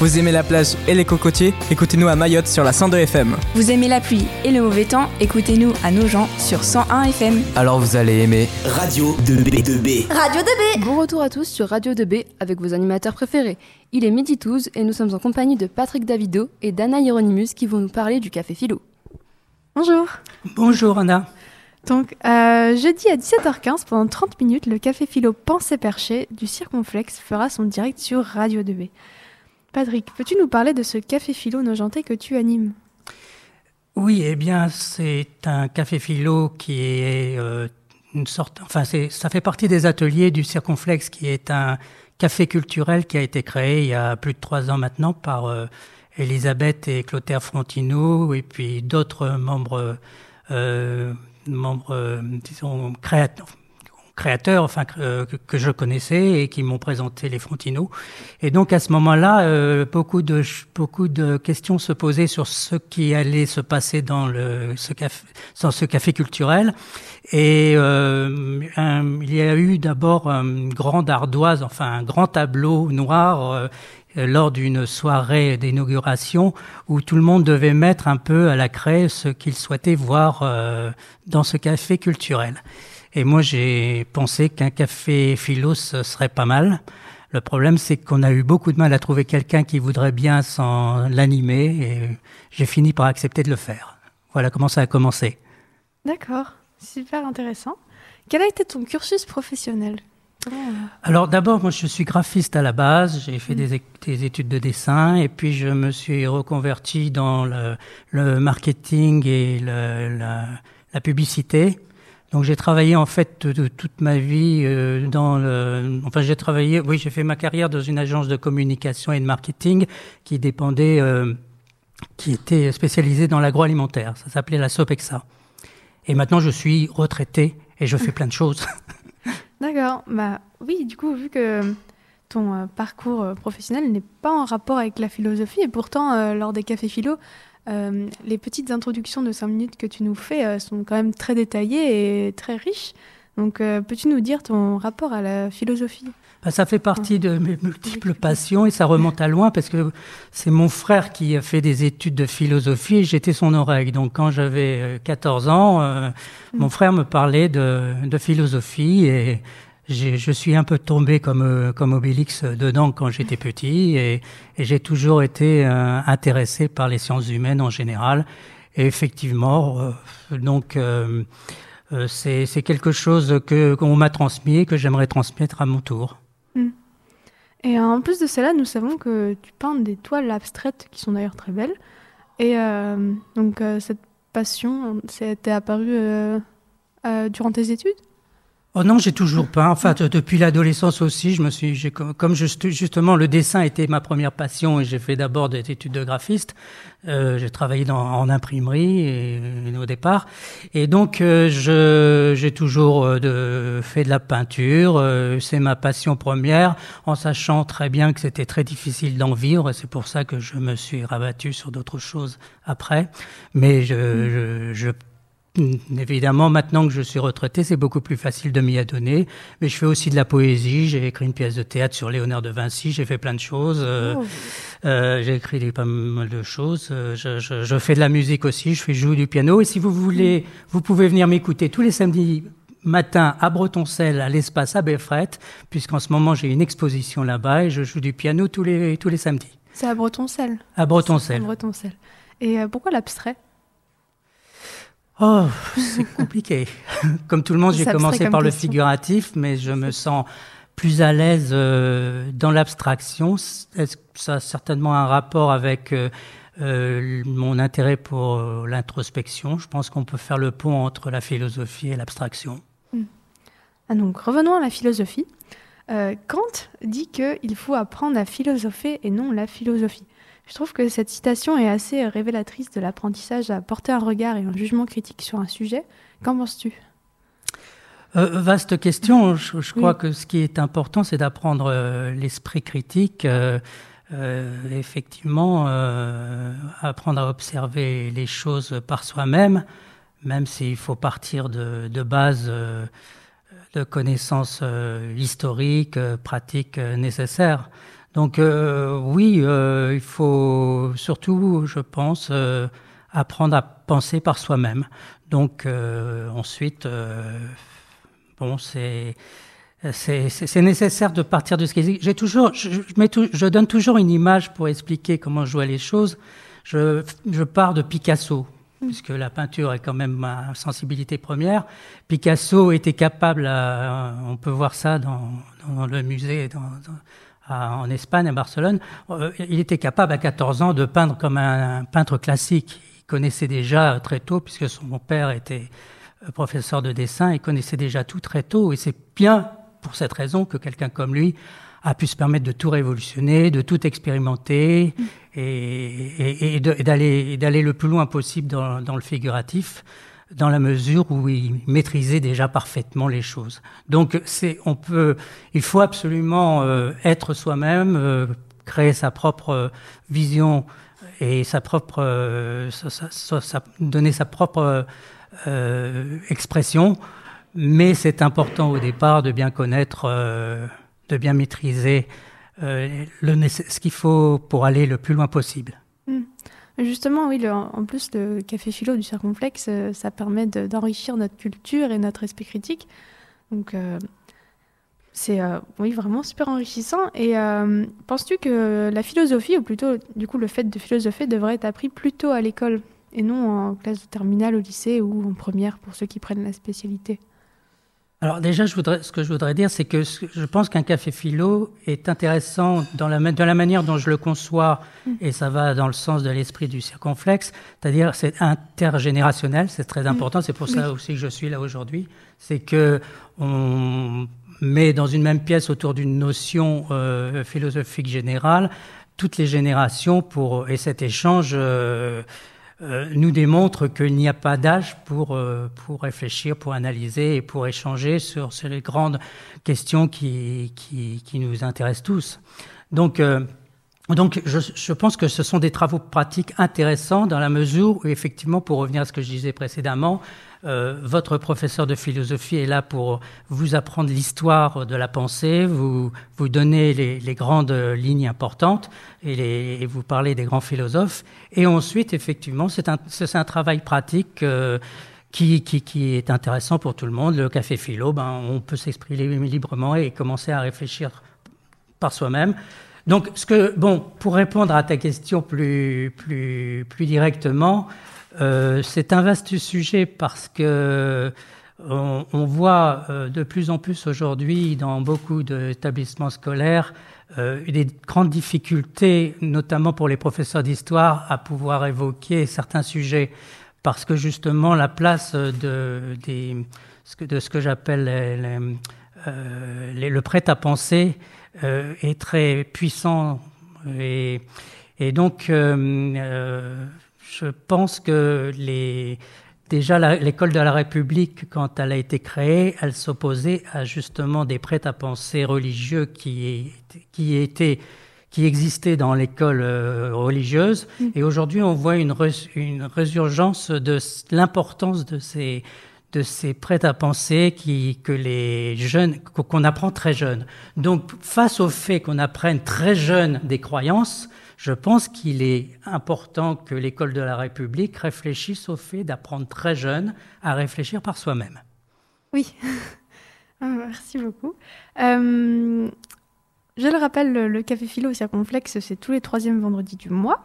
Vous aimez la plage et les cocotiers Écoutez-nous à Mayotte sur la 102 FM. Vous aimez la pluie et le mauvais temps Écoutez-nous à Nogent sur 101 FM. Alors vous allez aimer Radio 2B2B. Radio 2B Bon retour à tous sur Radio 2B avec vos animateurs préférés. Il est midi 12 et nous sommes en compagnie de Patrick Davido et d'Anna Hieronymus qui vont nous parler du Café Philo. Bonjour. Bonjour Anna. Donc, euh, jeudi à 17h15, pendant 30 minutes, le Café Philo Pensée Perché du Circonflexe fera son direct sur Radio 2B. Patrick, peux-tu nous parler de ce café philo nojentais que tu animes? Oui, eh bien, c'est un café philo qui est euh, une sorte, enfin, ça fait partie des ateliers du Circonflexe, qui est un café culturel qui a été créé il y a plus de trois ans maintenant par euh, Elisabeth et Clotaire Frontino et puis d'autres membres, euh, membres, disons, créateurs créateurs enfin, que, que, je connaissais et qui m'ont présenté les Frontino. Et donc à ce moment-là, euh, beaucoup, de, beaucoup de questions se posaient sur ce qui allait se passer dans, le, ce, café, dans ce café culturel. Et euh, il y a eu d'abord une grande ardoise, enfin un grand tableau noir. Euh, lors d'une soirée d'inauguration où tout le monde devait mettre un peu à la craie ce qu'il souhaitait voir euh, dans ce café culturel. Et moi, j'ai pensé qu'un café philo, ce serait pas mal. Le problème, c'est qu'on a eu beaucoup de mal à trouver quelqu'un qui voudrait bien s'en l'animer et j'ai fini par accepter de le faire. Voilà comment ça a commencé. D'accord, super intéressant. Quel a été ton cursus professionnel? Alors d'abord, moi je suis graphiste à la base, j'ai fait des, des, études de dessin et puis je me suis reconverti dans le, le marketing et le, la, la, publicité. Donc j'ai travaillé en fait de, de, toute ma vie euh, dans le, enfin j'ai travaillé, oui j'ai fait ma carrière dans une agence de communication et de marketing qui dépendait, euh, qui était spécialisée dans l'agroalimentaire. Ça s'appelait la Sopexa. Et maintenant je suis retraité et je fais plein de choses. D'accord. Bah oui, du coup, vu que ton euh, parcours professionnel n'est pas en rapport avec la philosophie, et pourtant, euh, lors des cafés philo, euh, les petites introductions de 5 minutes que tu nous fais euh, sont quand même très détaillées et très riches. Donc, peux-tu nous dire ton rapport à la philosophie? Bah, ça fait partie de mes multiples passions et ça remonte à loin parce que c'est mon frère qui a fait des études de philosophie et j'étais son oreille. Donc quand j'avais 14 ans, euh, mm. mon frère me parlait de, de philosophie et je suis un peu tombé comme, comme Obélix dedans quand j'étais petit et, j'ai toujours été euh, intéressé par les sciences humaines en général. Et effectivement, euh, donc euh, c'est quelque chose que qu'on m'a transmis et que j'aimerais transmettre à mon tour. Mm. Et en plus de cela, nous savons que tu peins des toiles abstraites qui sont d'ailleurs très belles. Et euh, donc cette passion, c'était apparue durant tes études? Oh non, j'ai toujours peint. Enfin, depuis l'adolescence aussi, je me suis, comme juste, justement le dessin était ma première passion et j'ai fait d'abord des études de graphiste. Euh, j'ai travaillé dans, en imprimerie et, au départ, et donc euh, je, j'ai toujours euh, de, fait de la peinture. Euh, c'est ma passion première, en sachant très bien que c'était très difficile d'en vivre. C'est pour ça que je me suis rabattu sur d'autres choses après. Mais je, je, je Évidemment, maintenant que je suis retraité, c'est beaucoup plus facile de m'y adonner. Mais je fais aussi de la poésie. J'ai écrit une pièce de théâtre sur Léonard de Vinci. J'ai fait plein de choses. Euh, oh. euh, j'ai écrit pas mal de choses. Euh, je, je, je, fais de la musique aussi. Je fais jouer du piano. Et si vous voulez, vous pouvez venir m'écouter tous les samedis matin à Bretoncelle, à l'espace à puisqu'en ce moment j'ai une exposition là-bas et je joue du piano tous les, tous les samedis. C'est à Bretoncelle À Bretoncelle. À Bretoncelle. Et pourquoi l'abstrait? Oh, c'est compliqué. Comme tout le monde, j'ai commencé par le figuratif, mais je me sens plus à l'aise euh, dans l'abstraction. Ça a certainement un rapport avec euh, euh, mon intérêt pour l'introspection? Je pense qu'on peut faire le pont entre la philosophie et l'abstraction. Hmm. Ah, donc, revenons à la philosophie. Euh, Kant dit qu'il faut apprendre à philosopher et non la philosophie. Je trouve que cette citation est assez révélatrice de l'apprentissage à porter un regard et un jugement critique sur un sujet. Qu'en penses-tu? Euh, vaste question. Je, je crois oui. que ce qui est important, c'est d'apprendre euh, l'esprit critique. Euh, effectivement, euh, apprendre à observer les choses par soi-même, même s'il faut partir de, de bases euh, de connaissances historiques, pratiques nécessaires. Donc oui, il faut surtout, je pense, apprendre à penser par soi-même. Donc ensuite, bon, c'est c'est nécessaire de partir de ce qui J'ai toujours, je, je, donne toujours une image pour expliquer comment je vois les choses. Je, je pars de Picasso, mm. puisque la peinture est quand même ma sensibilité première. Picasso était capable, on peut voir ça dans, dans le musée dans, en Espagne, à Barcelone, euh, il était capable à 14 ans de peindre comme un, peintre classique. Il connaissait déjà très tôt, puisque son père était euh, professeur de dessin, il connaissait déjà tout très tôt, et c'est bien pour cette raison que quelqu'un comme lui a pu se permettre de tout révolutionner, de tout expérimenter et, d'aller le plus loin possible dans, le figuratif, dans la mesure où il maîtrisait déjà parfaitement les choses. Donc, c'est, on peut, il faut absolument euh, être soi-même, euh, créer sa propre vision et sa propre, euh, donner sa propre expression mais c'est important au départ de bien connaître, euh, de bien maîtriser euh, le, ce qu'il faut pour aller le plus loin possible. Justement, oui, en plus, le café philo du circonflexe, euh, ça permet d'enrichir notre culture et notre esprit critique. Donc, c'est oui, vraiment super enrichissant. Et penses-tu que la philosophie, ou plutôt du coup le fait de philosopher, devrait être appris plus tôt à l'école et non en classe de terminale au lycée ou en première pour ceux qui prennent la spécialité? Alors déjà, je voudrais, ce que je voudrais dire, c'est que je pense qu'un café philo est intéressant dans la, dans la manière dont je le conçois, mm. et ça va dans le sens de l'esprit du circonflexe, c'est-à-dire c'est intergénérationnel, c'est très mm. important, c'est pour ça aussi que je suis là aujourd'hui, c'est que on met dans une même pièce autour d'une notion euh, philosophique générale toutes les générations pour et cet échange euh, euh, nous démontre qu'il n'y a pas d'âge pour, euh, pour réfléchir, pour analyser et pour échanger sur, sur les grandes questions qui, qui, qui, nous intéressent tous. Donc, euh, donc je, je, pense que ce sont des travaux pratiques intéressants dans la mesure où, effectivement, pour revenir à ce que je disais précédemment, euh, votre professeur de philosophie est là pour vous apprendre l'histoire de la pensée, vous, vous donner les, grandes lignes importantes et, vous parler des grands philosophes. Et ensuite, effectivement, c'est un, travail pratique. Euh, qui, qui, qui, est intéressant pour tout le monde. Le café philo, ben, on peut s'exprimer librement et commencer à réfléchir par soi-même. Donc, ce que, bon, pour répondre à ta question plus, plus, plus directement, euh, c'est un vaste sujet parce que on, voit euh, de plus en plus aujourd'hui dans beaucoup d'établissements scolaires euh, des grandes difficultés, notamment pour les professeurs d'histoire, à pouvoir évoquer certains sujets. Parce que justement la place de, des, de ce que j'appelle le prêt-à-penser est très puissant. Et, et donc je pense que les, déjà l'école de la République, quand elle a été créée, elle s'opposait à justement des prêts-à-penser religieux qui, qui étaient qui existaient dans l'école euh, religieuse. Mm. Et aujourd'hui, on voit une, une résurgence de l'importance de ces de ces prêts-à-penser qui que les jeunes qu'on apprend très jeune. Donc, face au fait qu'on apprenne très jeune des croyances, je pense qu'il est important que l'école de la République réfléchisse au fait d'apprendre très jeune à réfléchir par soi-même. Oui, ah, merci beaucoup. Euh, je le rappelle, le, café philo circonflexe, c'est tous les troisièmes vendredis du mois.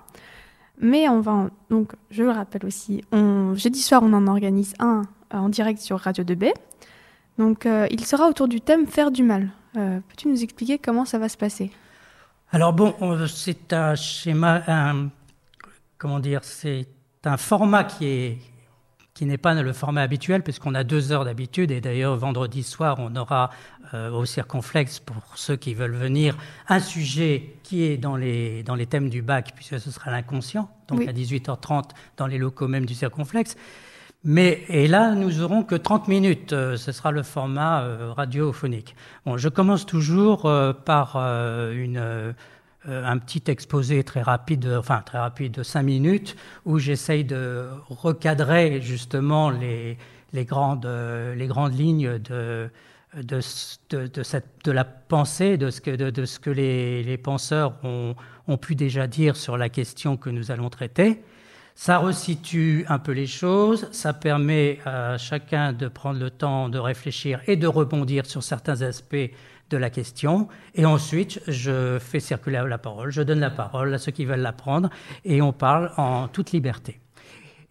Mais on va, donc, je le rappelle aussi, jeudi soir, on en organise un euh, en direct sur Radio 2B. Donc, euh, il sera autour du thème Faire du mal. Peux-tu nous expliquer comment ça va se passer? Alors bon, c'est un schéma, comment dire, c'est un format qui est qui n'est pas le format habituel puisqu'on a deux heures d'habitude. Et d'ailleurs vendredi soir on aura euh, au circonflexe pour ceux qui veulent venir un sujet qui est dans les dans les thèmes du bac puisque ce sera l'inconscient. Donc à 18h30 dans les locaux même du circonflexe mais, et là, nous aurons que 30 minutes. Euh, ce sera le format euh, radiophonique. Bon, je commence toujours euh, par une, un petit exposé très rapide, enfin très rapide de 5 minutes, où j'essaye de recadrer justement les, les, grandes, les grandes lignes de, de, de, la pensée, de ce que, de ce que les, les penseurs ont, ont, pu déjà dire sur la question que nous allons traiter. Ça resitue un peu les choses, ça permet à chacun de prendre le temps de réfléchir et de rebondir sur certains aspects de la question. Et ensuite, je fais circuler la parole, je donne la parole à ceux qui veulent la prendre et on parle en toute liberté.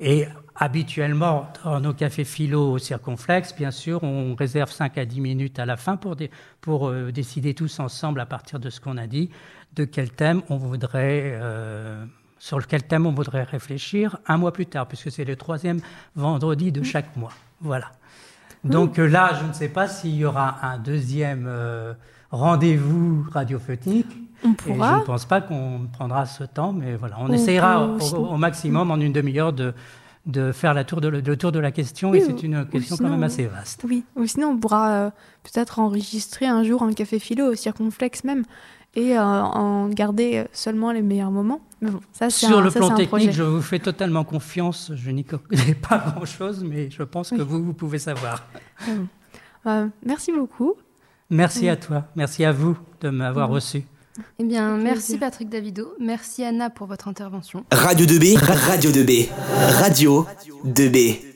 Et habituellement, dans nos cafés philo circonflexes, bien sûr, on réserve 5 à 10 minutes à la fin pour, pour euh, décider tous ensemble, à partir de ce qu'on a dit, de quel thème on voudrait, euh, sur lequel thème on voudrait réfléchir un mois plus tard, puisque c'est le troisième vendredi de chaque mois. Voilà. Donc euh, là, je ne sais pas s'il y aura un deuxième euh, rendez-vous radiophonique. On pourra. Et je ne pense pas qu'on prendra ce temps, mais voilà, on, on essaiera au, au, maximum en une demi-heure de, de faire la tour de, le tour de la question, oui, et c'est une question sinon, quand même assez vaste. Oui, ou sinon on pourra euh, peut-être enregistrer un jour un café philo au circonflexe même, et euh, en garder seulement les meilleurs moments. Mais bon, ça, Sur un, le ça, plan technique, projet. je vous fais totalement confiance. Je n'y connais pas grand-chose, mais je pense que vous, vous pouvez savoir. Euh, merci beaucoup. Merci Oui. à toi. Merci à vous de m'avoir Oui. reçu. Eh bien, merci. Patrick Davido, merci Anna pour votre intervention. Radio 2B, Radio 2B, Radio 2B.